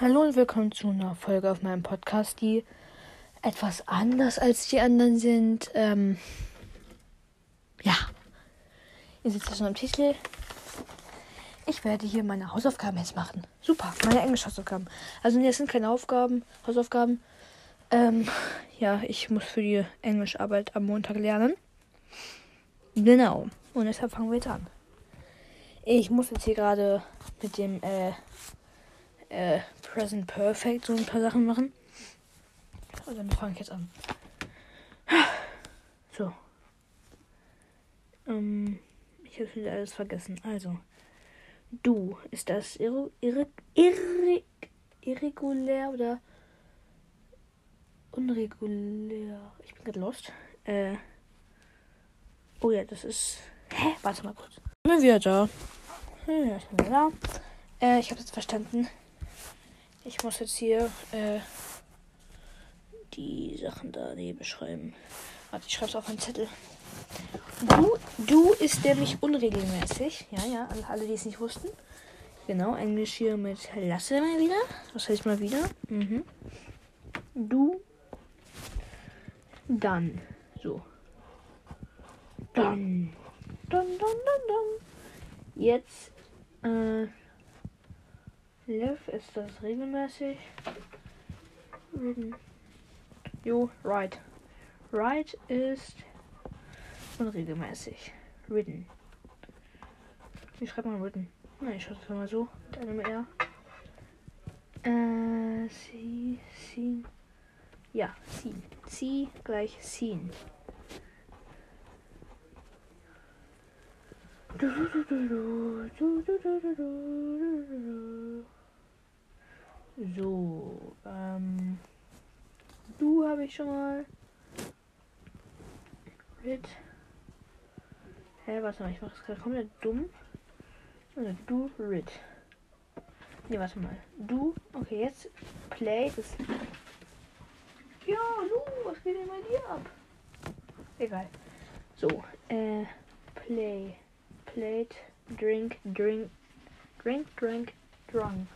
Hallo und willkommen zu einer Folge auf meinem Podcast, die etwas anders als die anderen sind. Ähm, ja, ihr seht es schon am Titel. Ich werde hier meine Hausaufgaben jetzt machen. Super, meine Englisch-Hausaufgaben. Also, nee, das sind keine Aufgaben, Hausaufgaben. Ähm, ja, ich muss für die Englischarbeit am Montag lernen. Genau. Und deshalb fangen wir jetzt an. Ich muss jetzt hier gerade mit dem, äh, äh, Present Perfect so ein paar Sachen machen. Und dann fange ich jetzt an. So. Ähm, ich habe wieder alles vergessen. Also, du, ist das irre, irre, irre, irregulär oder unregulär? Ich bin gerade lost. Äh, oh ja, das ist. Hä? Warte mal kurz. Bin wieder da. Ja, ich bin wieder da. Äh, ich habe jetzt verstanden. Ich muss jetzt hier äh, die Sachen daneben schreiben. Warte, ich schreibe es auf einen Zettel. Du, du ist nämlich unregelmäßig. Ja, ja, alle, die es nicht wussten. Genau, Englisch hier mit Lasse mal wieder. Was heißt mal wieder? Mhm. Du. Dann. So. Dann. Dann, dann, dann, dann. Jetzt. Äh. Live ist das regelmäßig. Jo, right. Right ist unregelmäßig. Ridden. Wie schreibt man Ridden? Na, ich schreibe es mal so. Mit einem R. Äh, sie, sie. Ja, sie. Sie gleich seen. Du, du, du, du, du, du, du, du, du. So, ähm, du habe ich schon mal. Rit. Hä, warte mal, ich mache es gerade komplett dumm. Also, du, Rit. Ne, warte mal. Du, okay, jetzt Play. Das ja, du, was geht denn bei dir ab? Egal. So, äh, Play. Played, drink, drink, drink, drink, drunk.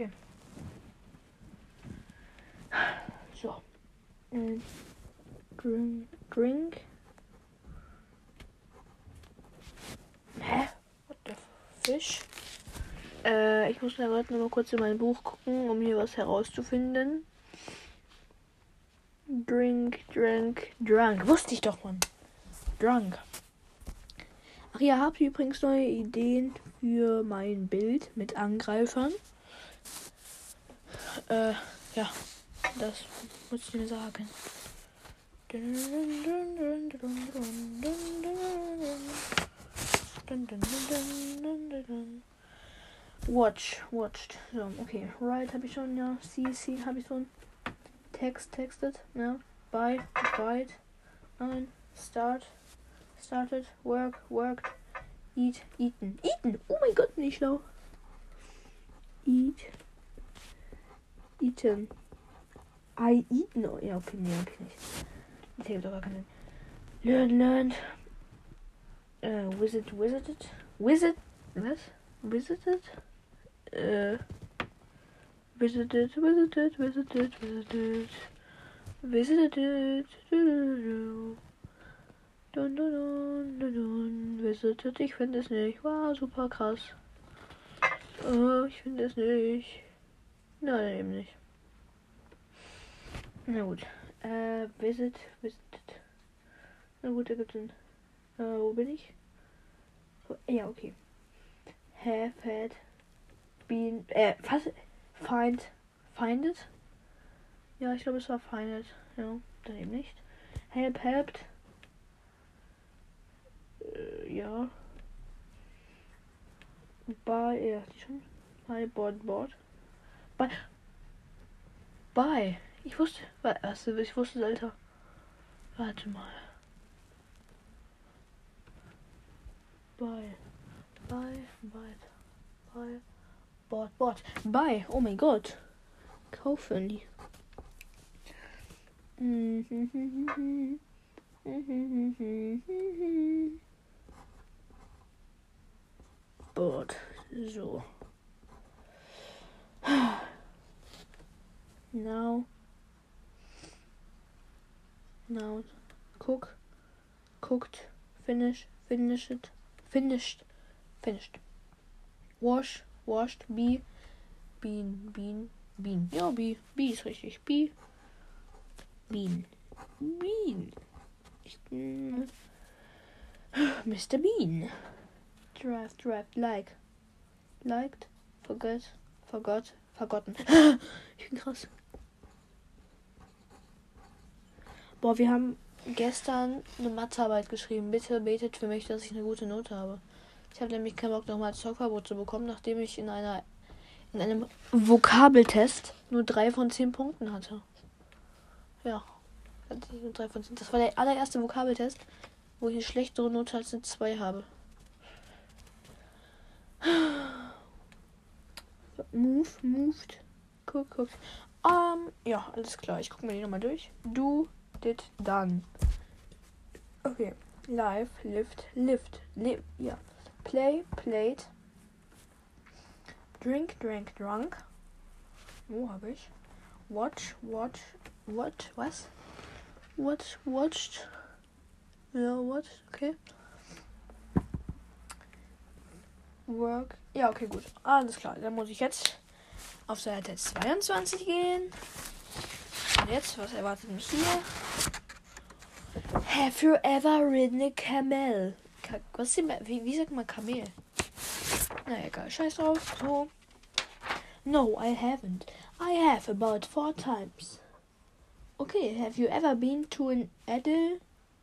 Okay. So. Äh, drink. Drink. Hä? What the fish? Äh, ich muss mir gerade noch mal kurz in mein Buch gucken, um hier was herauszufinden. Drink, drink, drunk. Wusste ich doch, Mann. Drunk. Ach ja, habt ihr übrigens neue Ideen für mein Bild mit Angreifern? Äh, ja, das muss ich mir sagen. Watch, watched. So, okay. Right habe ich schon, ja. See, see habe ich schon. Text, texted, ja. Buy, bite. Nein. Start, started. Work, worked. Eat, eaten. Eaten! Oh mein Gott, nicht schlau. Eat, eaten. I eaten. Oh, ja, okay, nee, okay, nicht. Das hilft aber keine. Learn, learned. Äh, visit, visited. Visit, was? Visited? Äh, visited, visited, visited, visited. Visited. Dun, dun, dun, dun, dun. Visited. Ich finde es nicht. War super krass. Oh, ich finde es nicht. Nein, eben nicht. Na gut. Äh, visit, visited. Na gut, da gibt es Äh, wo bin ich? Oh, ja, okay. Have had been. Äh, was? Find. Finded? Ja, ich glaube, es war finded. Ja, dann eben nicht. Help, helped. Äh, ja. By, ja, die schon. By, board, board. Bei. Bei. Ich wusste. Was? Ich wusste, Alter. Warte mal. Bei. Bei. Bei. Bei. Bord. Bord. Bei. Oh mein Gott. Kaufen die. bored. So. Now. Now. Cook. Cooked. Finish. Finish it. Finished. Finished. Wash. Washed. Be. Bean. Bean. Bean. Ja, Be. Be ist richtig. Be. Bean. Bean. Ich, mm, Mr. Bean. Draft, draft, like. Liked. Forget. Forgot. Forgotten. Ich bin krass. Boah, wir haben gestern eine Mathearbeit geschrieben. Bitte betet für mich, dass ich eine gute Note habe. Ich habe nämlich keinen Bock, nochmal Zockverbot zu bekommen, nachdem ich in einer in einem Vokabeltest nur drei von zehn Punkten hatte. Ja. Das war der allererste Vokabeltest, wo ich eine schlechtere Note als eine 2 habe. Move, moved. Guck, guck. Ähm, ja, alles klar. Ich gucke mir die nochmal durch. Du, did, done. Okay. Live, lift, lift. Live, ja. Play, played. Drink, drank, drunk. Wo habe ich? Watch, watch, watch, was? Watch, watched. Ja, watch, okay. Work. Ja, okay, gut. Alles klar. Dann muss ich jetzt auf Seite 22 gehen. Und jetzt, was erwartet mich hier? Have you ever ridden a camel? Ka was ist denn, wie, wie sagt man Kamel? Na egal, scheiß drauf. So. No, I haven't. I have about four times. Okay, have you ever been to an Adele,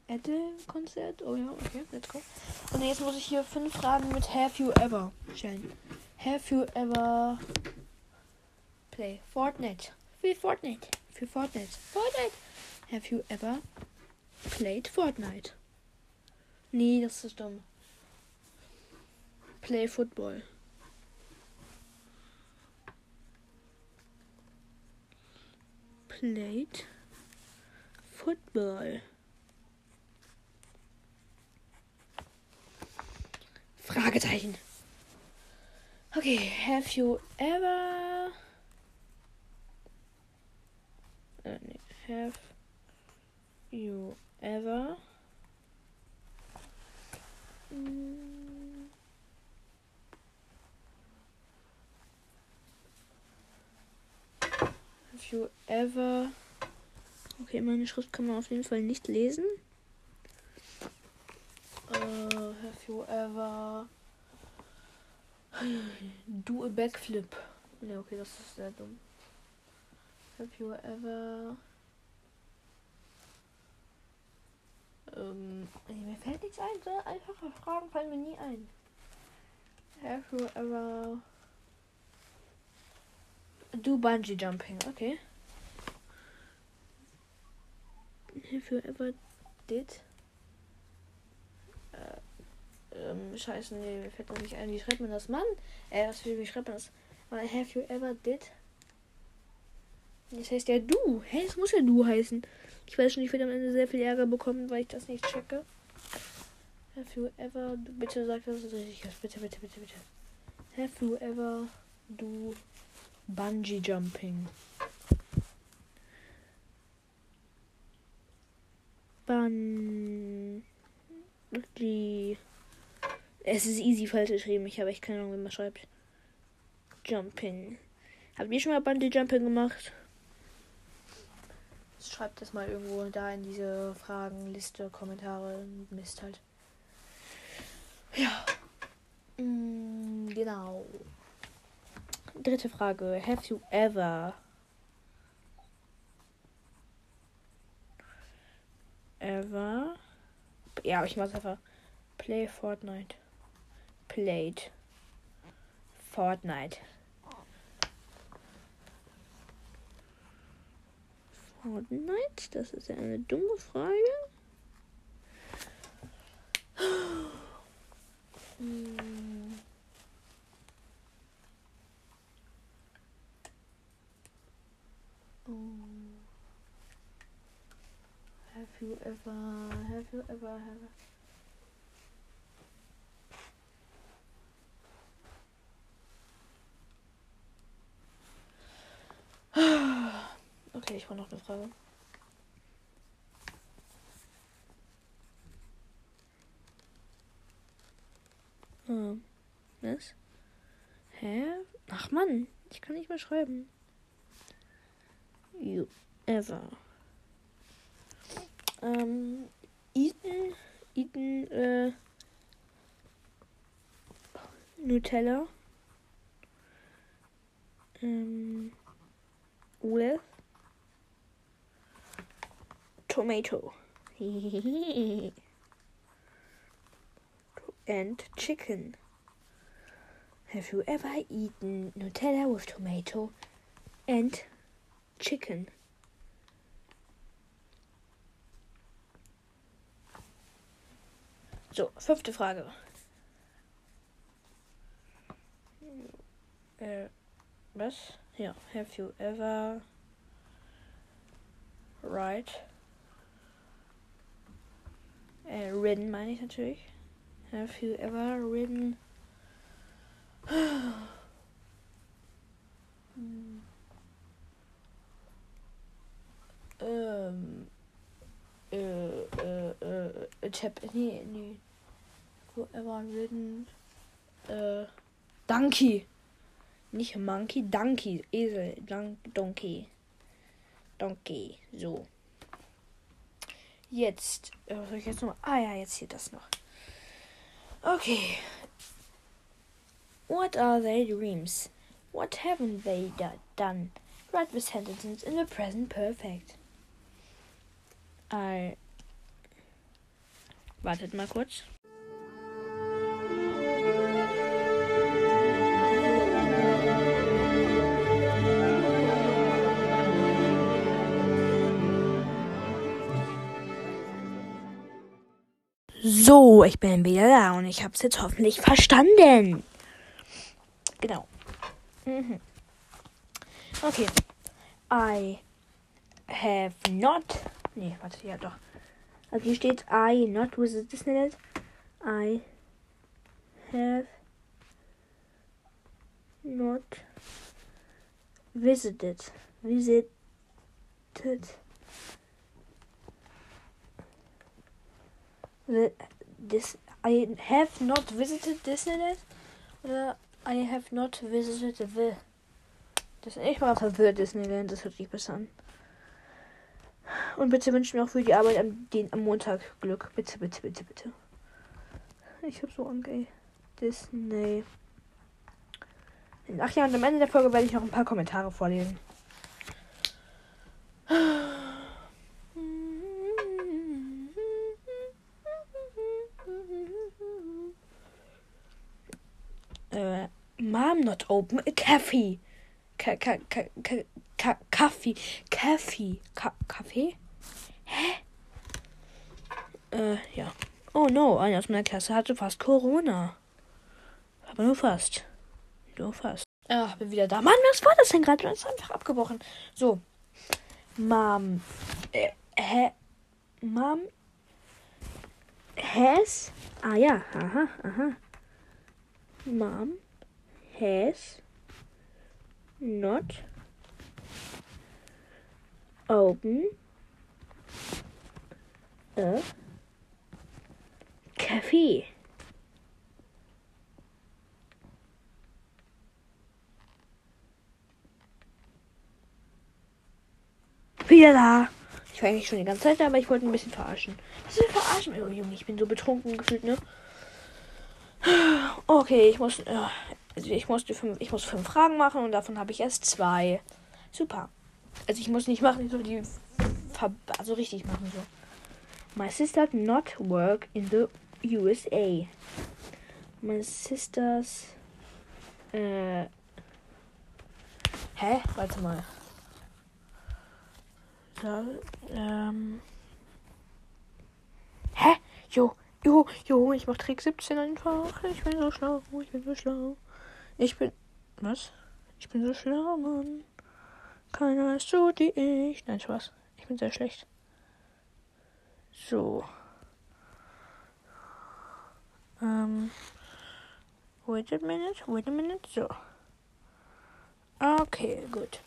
Adele Konzert? Oh ja, okay, let's go. Und jetzt muss ich hier fünf Fragen mit Have you ever stellen. Have you ever play Fortnite? Für Fortnite. Für Fortnite. Fortnite. Have you ever played Fortnite? Nee, das ist dumm. Play Football. Played Football. Fragezeichen. Okay, have you ever. Äh, nee, have you ever. Mm, Have you ever. Okay, meine Schrift kann man auf jeden Fall nicht lesen. Uh, have you ever do a backflip? Ne, okay, das ist sehr dumm. Have you ever ähm, mir fällt nichts ein. So einfache Fragen fallen mir nie ein. Have you ever do bungee jumping? Okay. Have you ever did ähm, scheiße, nee, mir fällt noch nicht ein. Wie schreibt man das? Mann! Äh, was, wie schreibt man das? Have you ever did? Das heißt ja du. Hä, das muss ja du heißen. Ich weiß schon, ich werde am Ende sehr viel Ärger bekommen, weil ich das nicht checke. Have you ever... Bitte sag, dass es richtig ist. Bitte, bitte, bitte, bitte. Have you ever do Bungee Jumping? Bungee... Es ist easy falsch geschrieben. Ich habe echt keine Ahnung, wie man schreibt. Jumping. Habt ihr schon mal Bungee Jumping gemacht? Schreibt das mal irgendwo da in diese Fragenliste, Kommentare, Mist halt. Ja. Mm, genau. Dritte Frage. Have you ever ever ja, ich mach's einfach. Play Fortnite played Fortnite. Fortnite? Das ist ja eine dumme Frage. Hm. Oh. Have you ever, have you ever, Okay, ich brauche noch eine Frage. Hm. Was? Hä? Ach Mann, ich kann nicht mehr schreiben. You ever. Ähm, eaten, eaten, äh, Nutella. Ähm, with tomato. and chicken. Have you ever eaten Nutella with tomato and chicken? So, fünfte Frage. Äh, was? Ja, have you ever ride äh, ridden meine ich natürlich. Have you ever ridden ähm, äh, äh, äh, ich hab, nee, nee. Whoever ridden, äh, Donkey. Nicht Monkey, Donkey, Esel, Don Donkey. Donkey, so. Jetzt, äh, was soll ich jetzt noch? Ah ja, jetzt hier das noch. Okay. What are their dreams? What haven't they done? Write the sentences in the present perfect. I. Wartet mal kurz. So, ich bin wieder da und ich habe es jetzt hoffentlich verstanden. Genau. Mhm. Okay. I have not. Nee, warte, ja doch. Also hier steht I not with Disneyland. I have not visited. Visited. This I have not visited Disneyland. Oder I have not visited the. Das ist echt mal verwirrt Disneyland, das hört sich besser an. Und bitte wünschen mir auch für die Arbeit am, den, am Montag Glück. Bitte, bitte, bitte, bitte. Ich hab so Angst, ey. Disney. Ach ja, und am Ende der Folge werde ich noch ein paar Kommentare vorlesen. Äh, Mom not open a cafe. Ka ka ka ka ka Kaffee. Kaffee. Ka Kaffee? Hä? Äh, ja. Oh no, einer aus meiner Klasse hatte fast Corona. Aber nur fast. Nur fast. Ach, bin wieder da. Mann, was war das denn gerade? Du hast einfach abgebrochen. So. Mom. Äh, hä? Mom. Has. Ah ja, aha, aha. Mom has not open a cafe. Wieder da. Ich war eigentlich schon die ganze Zeit da, aber ich wollte ein bisschen verarschen. Was ist verarschen? Oh Junge, ich bin so betrunken gefühlt, ne? Okay, ich muss, also ich musste fünf, ich muss fünf Fragen machen und davon habe ich erst zwei. Super. Also ich muss nicht machen, so die, also richtig machen so. My sister not work in the USA. My sister's, äh, hä? Warte mal. So, ähm, hä? Jo, Jo, jo, ich mach Trick 17 einfach. Ich bin so schlau, ich bin so schlau. Ich bin. Was? Ich bin so schlau, Mann. Keiner ist so wie ich. Nein, Spaß. Ich bin sehr schlecht. So. Ähm. Wait a minute, wait a minute. So. Okay, gut.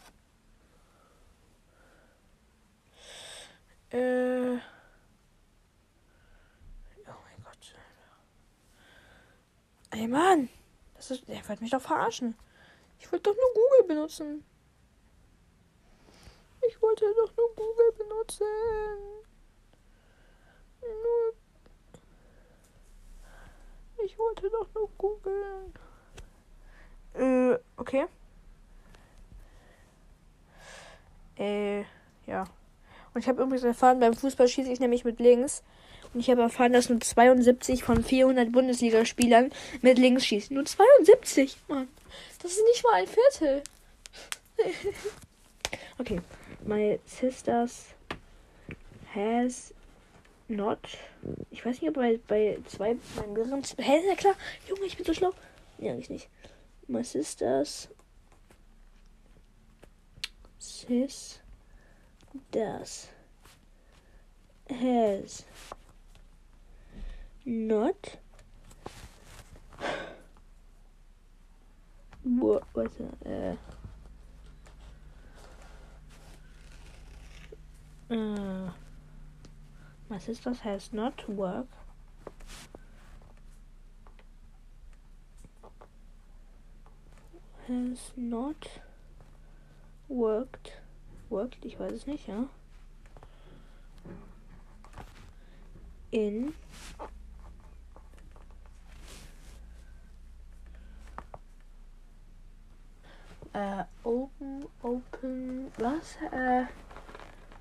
Äh. Oh mein Gott. Ey Mann. Das ist, der wollte mich doch verarschen. Ich wollte doch nur Google benutzen. Ich wollte doch nur Google benutzen. Nur. Ich wollte doch nur googeln. Äh, okay. Äh, ja. Und ich habe übrigens erfahren, beim Fußball schieße ich nämlich mit links. Und ich habe erfahren, dass nur 72 von 400 Bundesligaspielern mit links schießen. Nur 72, Mann. Das ist nicht mal ein Viertel. okay. My sisters has not. Ich weiß nicht, ob bei, bei zwei, bei mehreren. Hä, ja klar. Junge, ich bin so schlau. Ja, eigentlich nicht. My sisters. Sis. Das. Has. Not. What was it? Uh, uh, my sister's has not worked. Has not worked. Worked, ich weiß es nicht, ja. In Äh, open, open, was? Äh,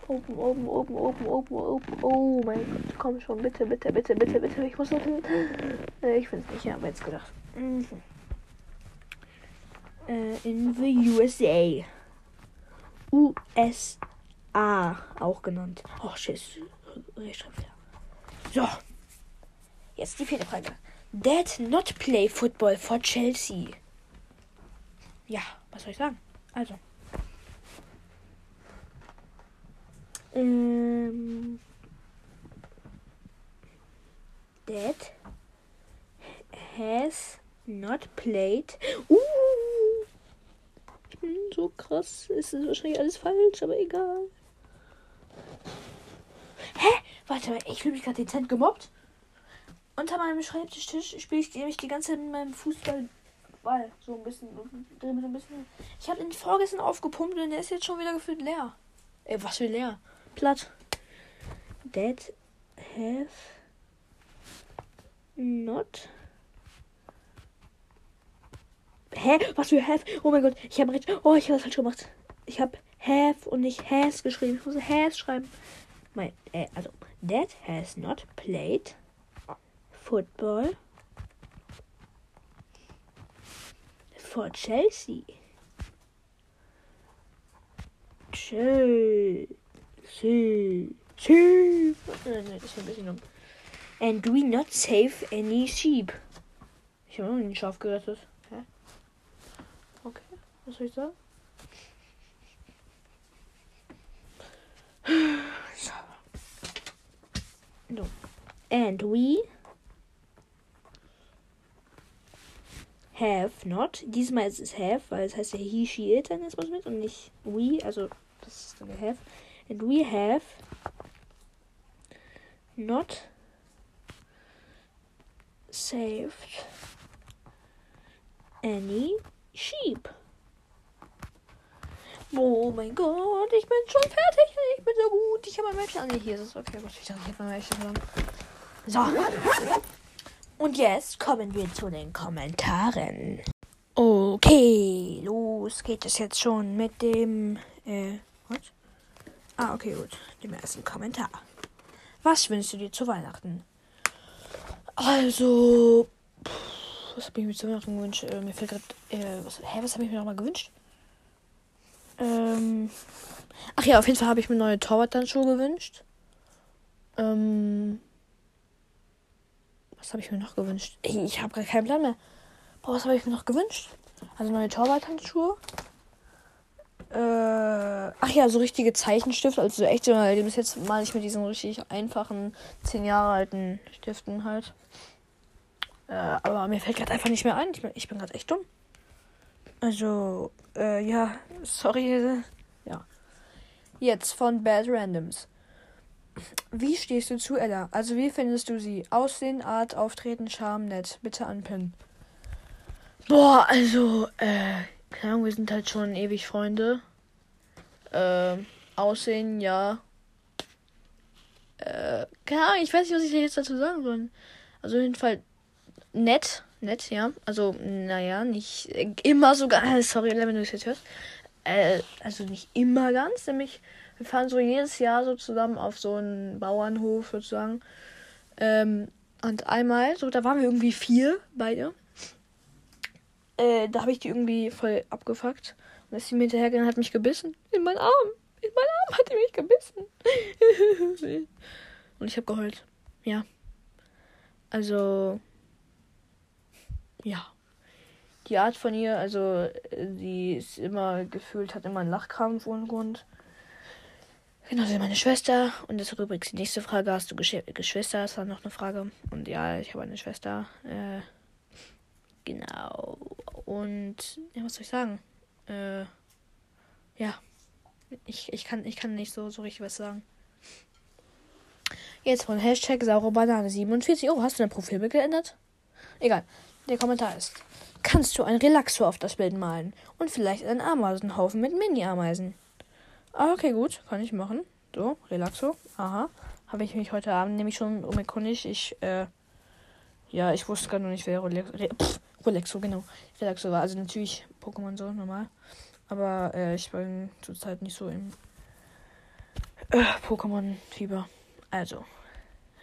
open, open, open, open, open, open. Oh mein Gott, komm schon, bitte, bitte, bitte, bitte, bitte. Ich muss noch hin. Äh, ich finde es nicht, ja, aber jetzt gedacht. Mhm. Äh, in the USA. USA auch genannt. Oh, shit. So. Jetzt die vierte Frage. Did not play football for Chelsea. Ja, was soll ich sagen? Also. Ähm. That has not played. Uh! Ich bin so krass. Es ist wahrscheinlich alles falsch, aber egal. Hä? Warte mal, ich fühle mich gerade dezent gemobbt. Unter meinem Schreibtischtisch spiele ich nämlich die ganze Zeit mit meinem Fußball Ball. So ein bisschen. So ein bisschen. Ich habe den vorgestern aufgepumpt und der ist jetzt schon wieder gefühlt leer. Ey, was für leer? Platt. That have not. Hä? Was für have? Oh mein Gott, ich habe recht. Oh, ich habe das falsch gemacht. Ich habe have und nicht has geschrieben. Ich muss has schreiben. Mein, äh, also, that has not played football for Chelsea. Chelsea. Dumm. And we not save any sheep. Ich habe noch nie ein Schaf gerettet. Hä? Okay, was soll ich sagen? No. And we have not. Diesmal ist es have, weil es heißt ja he, she, it, dann ist was mit und nicht we. Also, das ist dann have. And we have not saved any sheep. Oh mein Gott, ich bin schon fertig. Ich bin so gut. Ich habe mein Mädchen. Ah, nee, hier ist es. Okay, gut. Ich dachte, ich habe mein Mädchen. So. Und jetzt kommen wir zu den Kommentaren. Okay, los geht es jetzt schon mit dem. Äh, was? Ah, okay, gut. Dem ersten Kommentar. Was wünschst du dir zu Weihnachten? Also. Was habe ich mir zu Weihnachten gewünscht? Äh, mir fällt gerade. Äh, was, hä, was habe ich mir nochmal gewünscht? Ähm. Ach ja, auf jeden Fall habe ich mir neue Torwarthandschuhe gewünscht. Ähm. Was habe ich mir noch gewünscht? Ey, ich habe gar keinen Plan mehr. Boah, was habe ich mir noch gewünscht? Also neue Torwarthandschuhe. Äh, ach ja, so richtige Zeichenstifte. Also so echte, weil bis jetzt mal ich mit diesen richtig einfachen, zehn Jahre alten Stiften halt. Äh, aber mir fällt gerade einfach nicht mehr ein. Ich bin, ich bin gerade echt dumm. Also, äh, ja, sorry. Ja. Jetzt von Bad Randoms. Wie stehst du zu Ella? Also wie findest du sie? Aussehen, Art, Auftreten, Charme, nett. Bitte anpinnen. Boah, also, äh, keine Ahnung, wir sind halt schon ewig Freunde. Ähm, Aussehen, ja. Äh, keine Ahnung, ich weiß nicht, was ich jetzt dazu sagen soll. Also auf jeden Fall nett, nett, ja. Also, naja, nicht immer sogar. Sorry, wenn du es jetzt hörst. Äh, also nicht immer ganz, nämlich wir fahren so jedes Jahr so zusammen auf so einen Bauernhof sozusagen. Ähm, und einmal, so, da waren wir irgendwie vier, beide. Äh, da habe ich die irgendwie voll abgefuckt. Und ist sie mir hinterhergegangen hat mich gebissen. In meinen Arm. In meinen Arm hat die mich gebissen. und ich habe geheult. Ja. Also. Ja. Die Art von ihr, also, sie ist immer gefühlt, hat immer einen Lachkram vor dem Grund. Genauso meine Schwester. Und das ist übrigens die nächste Frage. Hast du Gesch Geschwister? Das war noch eine Frage. Und ja, ich habe eine Schwester. Äh, genau. Und ja, was soll ich sagen? Äh, ja. Ich, ich, kann, ich kann nicht so, so richtig was sagen. Jetzt von Hashtag saure Banane 47. Oh, hast du dein Profilbild geändert? Egal. Der Kommentar ist. Kannst du ein Relaxo auf das Bild malen? Und vielleicht einen Ameisenhaufen mit Mini-Ameisen? Ah, okay, gut. Kann ich machen. So, Relaxo. Aha. Habe ich mich heute Abend nämlich schon umerkundigt. Ich, äh, ja, ich wusste gar noch nicht, wer Relaxo, Re Pff, Relaxo, genau. Relaxo war. Also natürlich Pokémon so, normal. Aber, äh, ich bin zurzeit nicht so im äh, Pokémon-Fieber. Also,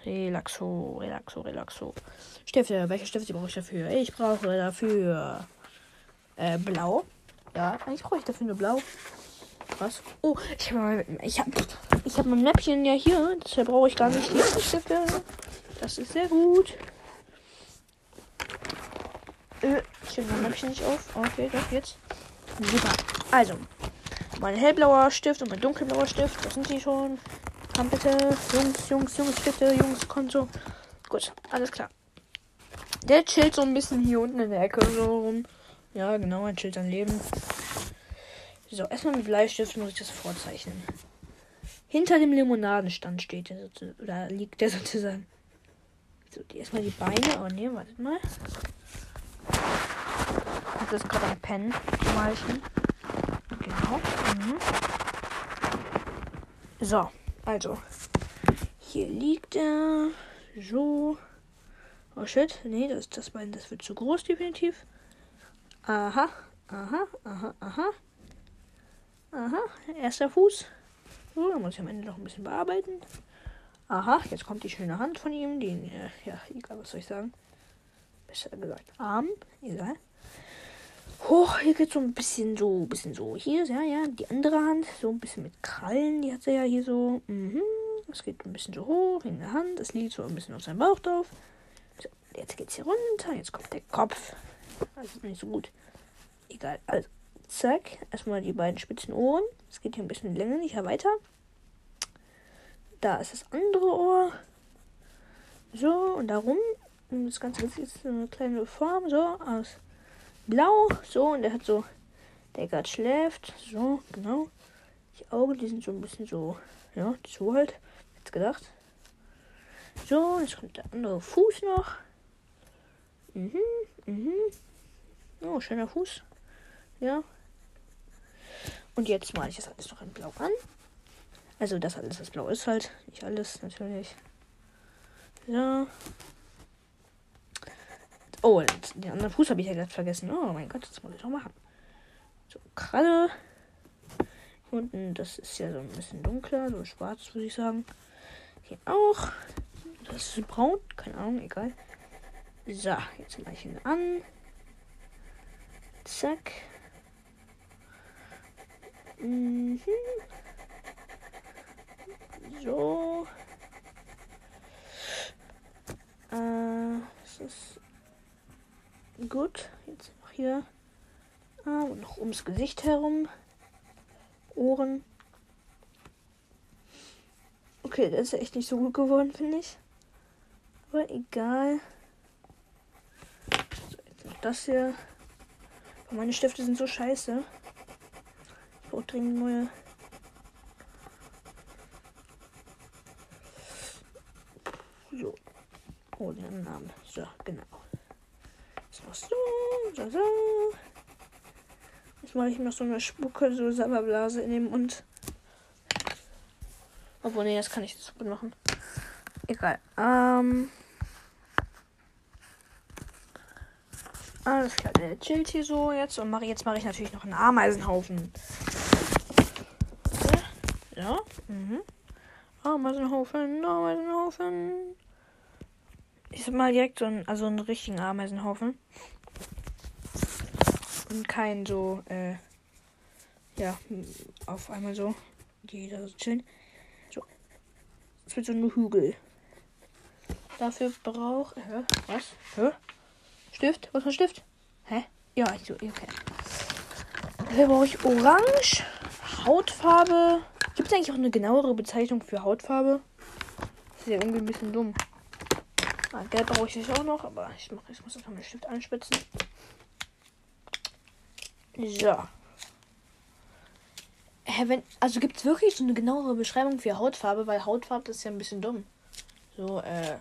Relaxo, Relaxo, Relaxo. Stifte, welche Stifte brauche ich dafür? Ich brauche dafür, äh, blau. Ja, eigentlich brauche ich dafür nur blau. Was? Oh, ich habe ich hab, ich hab mein Mäppchen ja hier. Deshalb brauche ich gar nicht die Stifte. Das ist sehr gut. Äh, ich habe mein Mäppchen nicht auf. Okay, doch, jetzt. Super. Also, mein hellblauer Stift und mein dunkelblauer Stift. Das sind die schon. Komm bitte. Jungs, Jungs, Jungs, bitte. Jungs, Konto. Gut, alles klar. Der chillt so ein bisschen hier unten in der Ecke so rum. Ja, genau, er chillt sein Leben. So, erstmal mit Bleistift muss ich das vorzeichnen. Hinter dem Limonadenstand steht der oder liegt der sozusagen. So, die erstmal die Beine. Oh ne, wartet mal. Das ist gerade ein Pen. Malchen. Genau. Mhm. So, also. Hier liegt er. So. Oh shit. Nee, das, das Bein, das wird zu groß, definitiv. Aha. Aha, aha, aha. Aha, erster Fuß. So, da muss ich am Ende noch ein bisschen bearbeiten. Aha, jetzt kommt die schöne Hand von ihm. Den, äh, ja, egal, was soll ich sagen. Besser gesagt, Arm. Egal. Hoch, hier geht so ein bisschen so, ein bisschen so. Hier, ja, ja, die andere Hand. So ein bisschen mit Krallen. Die hat er ja hier so. Mhm. Es geht ein bisschen so hoch in der Hand. Das liegt so ein bisschen auf seinem Bauch drauf. So, jetzt geht's hier runter. Jetzt kommt der Kopf. Also nicht so gut. Egal. Also, Zack. Erstmal die beiden spitzen Ohren. Es geht hier ein bisschen länglicher weiter. Da ist das andere Ohr. So, und darum. Das Ganze ist so eine kleine Form, so, aus Blau. So, und der hat so. Der gerade schläft. So, genau. Die Augen, die sind so ein bisschen so. Ja, so halt. Jetzt gedacht. So, jetzt kommt der andere Fuß noch. Mhm, mhm. Oh, schöner Fuß. Ja, und jetzt male ich das alles noch in Blau an. Also das alles, was blau ist halt. Nicht alles, natürlich. So. Oh, den anderen Fuß habe ich ja gerade vergessen. Oh mein Gott, das muss ich doch machen. So, Kralle. Unten, das ist ja so ein bisschen dunkler, so schwarz, würde ich sagen. Hier auch. Das ist braun, keine Ahnung, egal. So, jetzt mache ich ihn an. Zack. Mhm. So. Äh, das ist gut. Jetzt noch hier. Ah, und noch ums Gesicht herum. Ohren. Okay, das ist echt nicht so gut geworden, finde ich. Aber egal. So, jetzt noch das hier. Meine Stifte sind so scheiße dringend neue. So. Oh, den Namen. So, genau. Das noch so, so, so. Jetzt mache ich noch so eine Spucke, so Sabberblase in dem Mund. Obwohl, nee, das kann ich so gut machen. Egal. Ähm. Alles klar, der chillt hier so jetzt und mache jetzt mache ich natürlich noch einen Ameisenhaufen. Mhm. Ameisenhaufen, Ameisenhaufen. Ich sag mal direkt so einen, also einen richtigen Ameisenhaufen. Und kein so, äh, ja, auf einmal so, da so chillen. So. Es wird so ein Hügel. Dafür braucht, hä, was? Hä? Stift? Was für ein Stift? Hä? Ja, so, okay. Dafür brauche ich Orange, Hautfarbe. Gibt es eigentlich auch eine genauere Bezeichnung für Hautfarbe? Das ist ja irgendwie ein bisschen dumm. Ah, Gelb brauche ich auch noch, aber ich, mach, ich muss einfach meinen Stift anspitzen. So. Hä, wenn, also gibt es wirklich so eine genauere Beschreibung für Hautfarbe, weil Hautfarbe ist ja ein bisschen dumm. So, äh,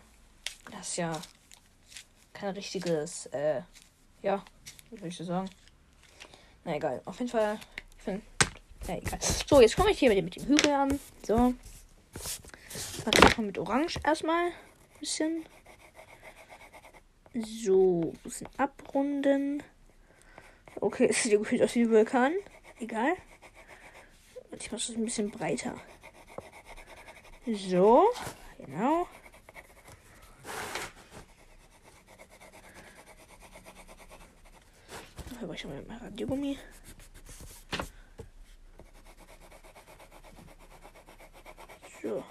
das ist ja kein richtiges, äh, ja, soll ich das sagen? Na egal, auf jeden Fall, ich finde, ja egal. So, jetzt komme ich hier mit dem, mit dem Hügel an. So. Warte mal mit Orange erstmal. Ein bisschen. So, ein bisschen abrunden. Okay, es sieht ja gefühlt aus wie ein Vulkan. Egal. Ich mache es ein bisschen breiter. So, genau. Da brauche ich mal mein Radiogummi. So.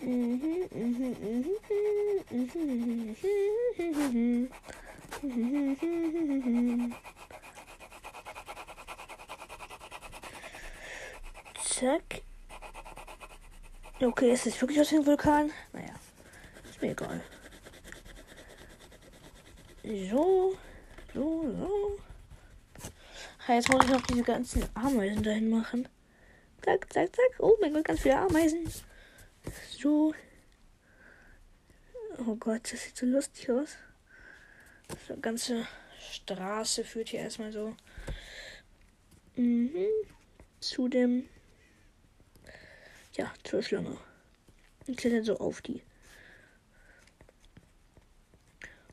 Mhm, mhm, mhm, mhm, mhm, mhm. Zack. Okay, ist das wirklich aus dem Vulkan? Naja, ist mir egal. So, so, so. Jetzt muss ich noch diese ganzen Ameisen dahin machen. Zack, zack, zack. Oh mein Gott, ganz viele Ameisen. So. Oh Gott, das sieht so lustig aus. So eine ganze Straße führt hier erstmal so mhm. zu dem ja, zur Schlange. Und klettert so auf die.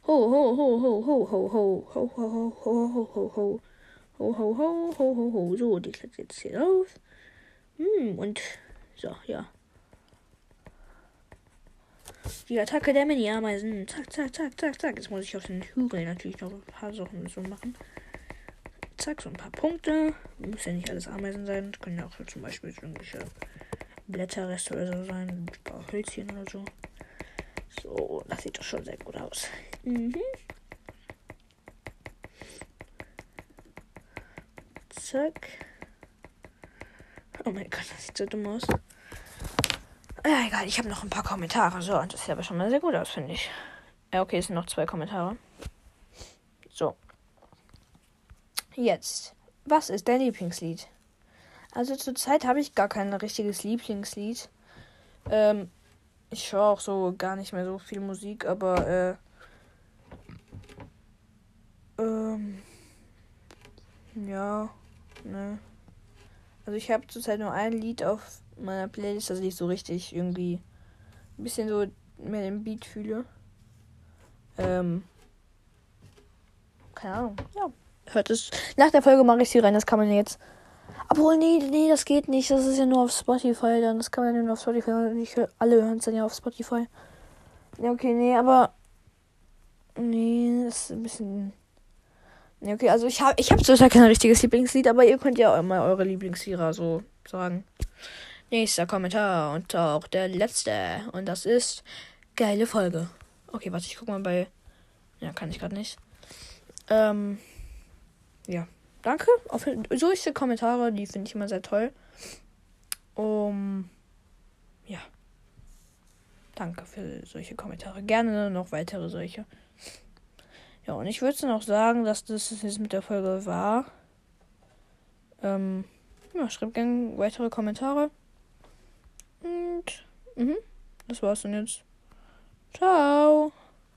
Ho, ho, ho, ho, ho, ho, ho, ho, ho, ho, ho, ho, ho, ho. Ho, ho, ho, ho, ho. So, die klettert jetzt hier auf. Hm, und so, ja. Die Attacke der Mini-Ameisen. Zack, zack, zack, zack, zack. Jetzt muss ich auf den Hügel natürlich noch ein paar Sachen so machen. Zack, so ein paar Punkte. Muss ja nicht alles Ameisen sein. Das können ja auch zum Beispiel irgendwelche Blätterreste oder so sein. Ein paar Hölzchen oder so. So, das sieht doch schon sehr gut aus. Mhm. Zack. Oh mein Gott, das sieht so dumm aus. Ja, egal, ich habe noch ein paar Kommentare. So, das sieht aber schon mal sehr gut aus, finde ich. Ja, okay, es sind noch zwei Kommentare. So. Jetzt. Was ist dein Lieblingslied? Also zurzeit habe ich gar kein richtiges Lieblingslied. Ähm, ich höre auch so gar nicht mehr so viel Musik, aber äh, ähm, ja, ne. Also ich habe zurzeit nur ein Lied auf meiner Playlist, das ich so richtig irgendwie ein bisschen so mehr den Beat fühle. Ähm, keine Ahnung, ja. Hört es. Nach der Folge mache ich sie rein, das kann man jetzt. Obwohl, nee, nee, das geht nicht. Das ist ja nur auf Spotify. Dann das kann man ja nur auf Spotify. Nicht alle hören es dann ja auf Spotify. Ja, okay, nee, aber. Nee, das ist ein bisschen. Nee, okay, also ich habe ich hab zurzeit kein richtiges Lieblingslied, aber ihr könnt ja auch mal eure Lieblingslieder so sagen. Nächster Kommentar und auch der letzte. Und das ist geile Folge. Okay, warte, ich guck mal bei. Ja, kann ich gerade nicht. Ähm. Ja. Danke. Auf solche Kommentare, die finde ich immer sehr toll. Um. Ja. Danke für solche Kommentare. Gerne noch weitere solche. Ja, und ich würde noch sagen, dass das jetzt mit der Folge war. Ähm, ja, schreibt gerne weitere Kommentare. Und, mhm. das war's dann jetzt. Ciao.